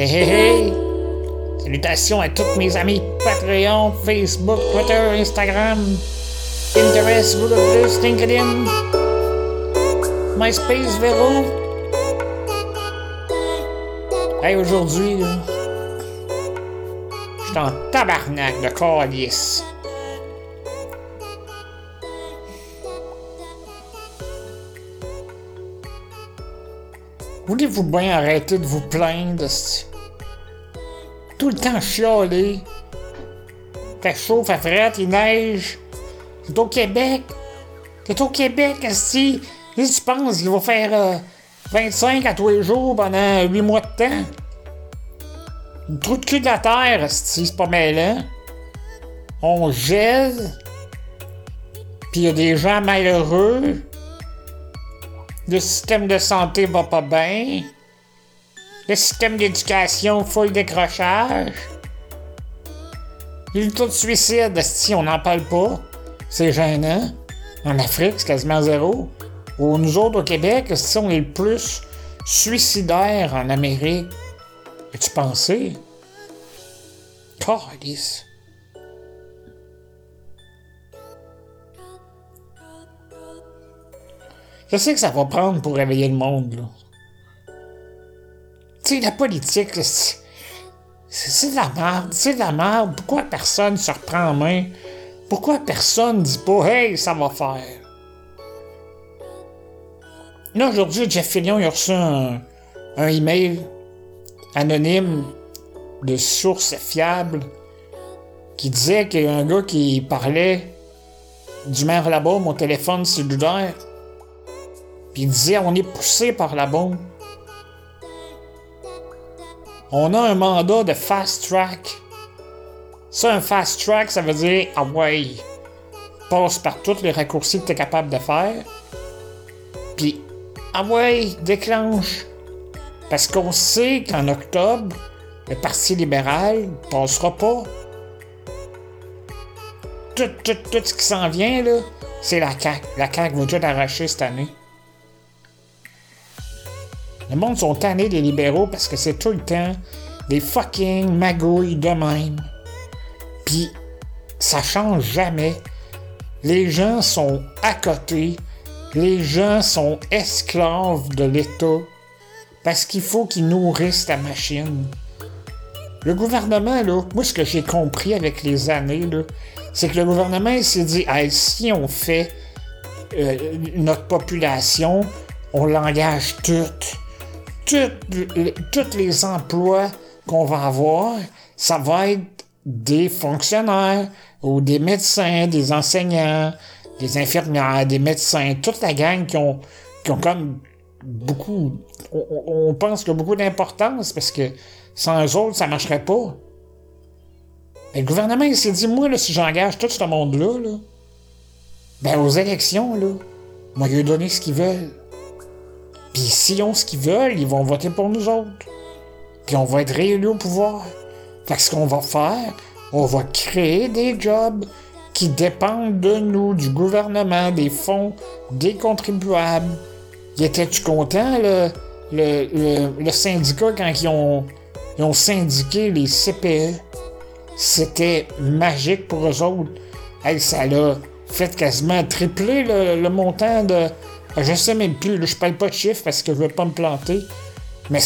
Hey hey hey! Salutations à tous mes amis Patreon, Facebook, Twitter, Instagram, Pinterest, Google+, LinkedIn, MySpace, Vero. Hey, aujourd'hui, je suis en tabarnak de calice. Voulez-vous bien arrêter de vous plaindre? Tout le temps chialer. Fait chaud, fait fret, il neige. C'est au Québec. C'est au Québec, si tu penses? Qu'il va faire euh, 25 à tous les jours pendant 8 mois de temps? Le trou de cul de la terre, si c'est pas mêlant. On gèle. Puis il y a des gens malheureux. Le système de santé va pas bien. Le système d'éducation full décrochage. Le taux de suicide, si on n'en parle pas. C'est gênant. En Afrique, c'est quasiment zéro. Ou nous autres au Québec, si on est le plus suicidaire en Amérique. As-tu pensé? Calice. Je sais que ça va prendre pour réveiller le monde, là. La politique, c'est de la merde, c'est de la merde. Pourquoi personne se reprend en main? Pourquoi personne dit pas, hey, ça va faire? Là, aujourd'hui, Jeff Fillion, il a reçu un, un email anonyme de source fiable qui disait qu'il y a un gars qui parlait du maire là-bas, mon téléphone cellulaire. Puis il disait, on est poussé par la bombe. On a un mandat de fast track. Ça, un fast track, ça veut dire, ah ouais, passe par tous les raccourcis que tu es capable de faire. Puis, ah ouais, déclenche. Parce qu'on sait qu'en octobre, le Parti libéral passera pas. Tout, tout, tout ce qui s'en vient, là, c'est la CAQ. La CAQ va tout arracher cette année. Le monde sont tannés des libéraux parce que c'est tout le temps des fucking magouilles de même. Puis ça change jamais. Les gens sont à côté. Les gens sont esclaves de l'État parce qu'il faut qu'ils nourrissent la machine. Le gouvernement, là, moi, ce que j'ai compris avec les années, là, c'est que le gouvernement il s'est dit, si on fait euh, notre population, on l'engage toute. Tous les emplois qu'on va avoir, ça va être des fonctionnaires ou des médecins, des enseignants, des infirmières, des médecins, toute la gang qui ont, qui ont comme beaucoup. On, pense qu'il beaucoup d'importance parce que sans eux autres, ça marcherait pas. Le gouvernement, il s'est dit, moi, là, si j'engage tout ce monde-là, là, ben, aux élections, là, moi, vais donner ce qu'ils veulent. Puis s'ils ont ce qu'ils veulent, ils vont voter pour nous autres. Puis on va être réélus au pouvoir. Fait que ce qu'on va faire, on va créer des jobs qui dépendent de nous, du gouvernement, des fonds, des contribuables. Y étais-tu content, le, le, le, syndicat, quand ils ont, ils ont syndiqué les CPE? C'était magique pour eux autres. Hey, ça l'a fait quasiment tripler le, le montant de. Je sais même plus, je parle pas de chiffres parce que je veux pas me planter. Mais.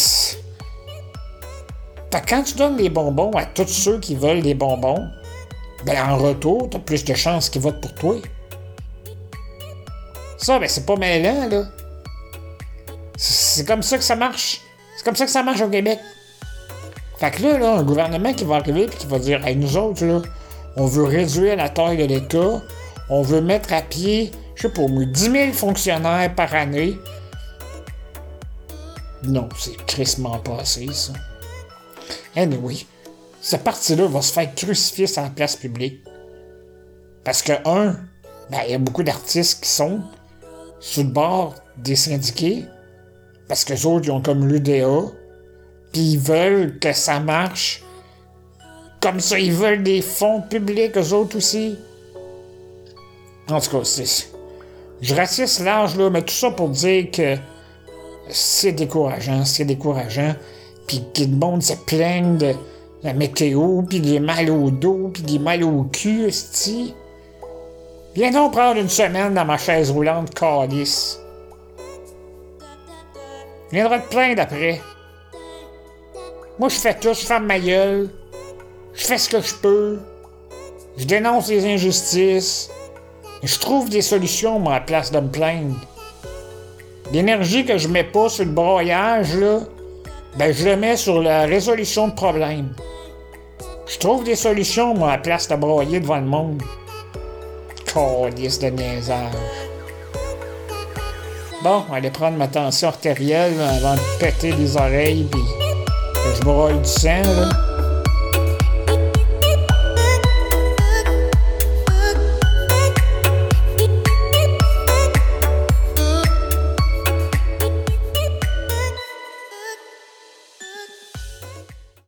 quand tu donnes des bonbons à tous ceux qui veulent des bonbons, ben en retour, t'as plus de chances qu'ils votent pour toi. Ça, ben c'est pas mêlant, là. C'est c'est comme ça que ça marche. C'est comme ça que ça marche au Québec. Fait que là, là, un gouvernement qui va arriver et qui va dire Hey, nous autres, là, on veut réduire la taille de l'État, on veut mettre à pied, je sais pas, moi, 10 000 fonctionnaires par année. Non, c'est crissement pas assez, ça. Anyway, ce parti-là va se faire crucifier sur la place publique. Parce que, un, ben, il y a beaucoup d'artistes qui sont sur le bord des syndiqués, parce que les autres, ils ont comme l'UDA, puis ils veulent que ça marche. Comme ça, ils veulent des fonds publics, eux autres aussi. En tout cas, c'est. Je ratisse large, là, mais tout ça pour dire que c'est décourageant, c'est décourageant. puis que le monde se plaigne de la météo, puis des mal au dos, puis des mal au cul, esti. Viens donc prendre une semaine dans ma chaise roulante, calice. Viendra te plaindre après. Moi, je fais tout, je ferme ma gueule. Je fais ce que je peux. Je dénonce les injustices. Je trouve des solutions, moi, à la place de me plaindre. L'énergie que je mets pas sur le broyage, là, ben, je le mets sur la résolution de problèmes. Je trouve des solutions, moi, à la place de broyer devant le monde. Calice de niaisage. Bon, aller prendre ma tension artérielle avant de péter les oreilles puis je broye du sang, là.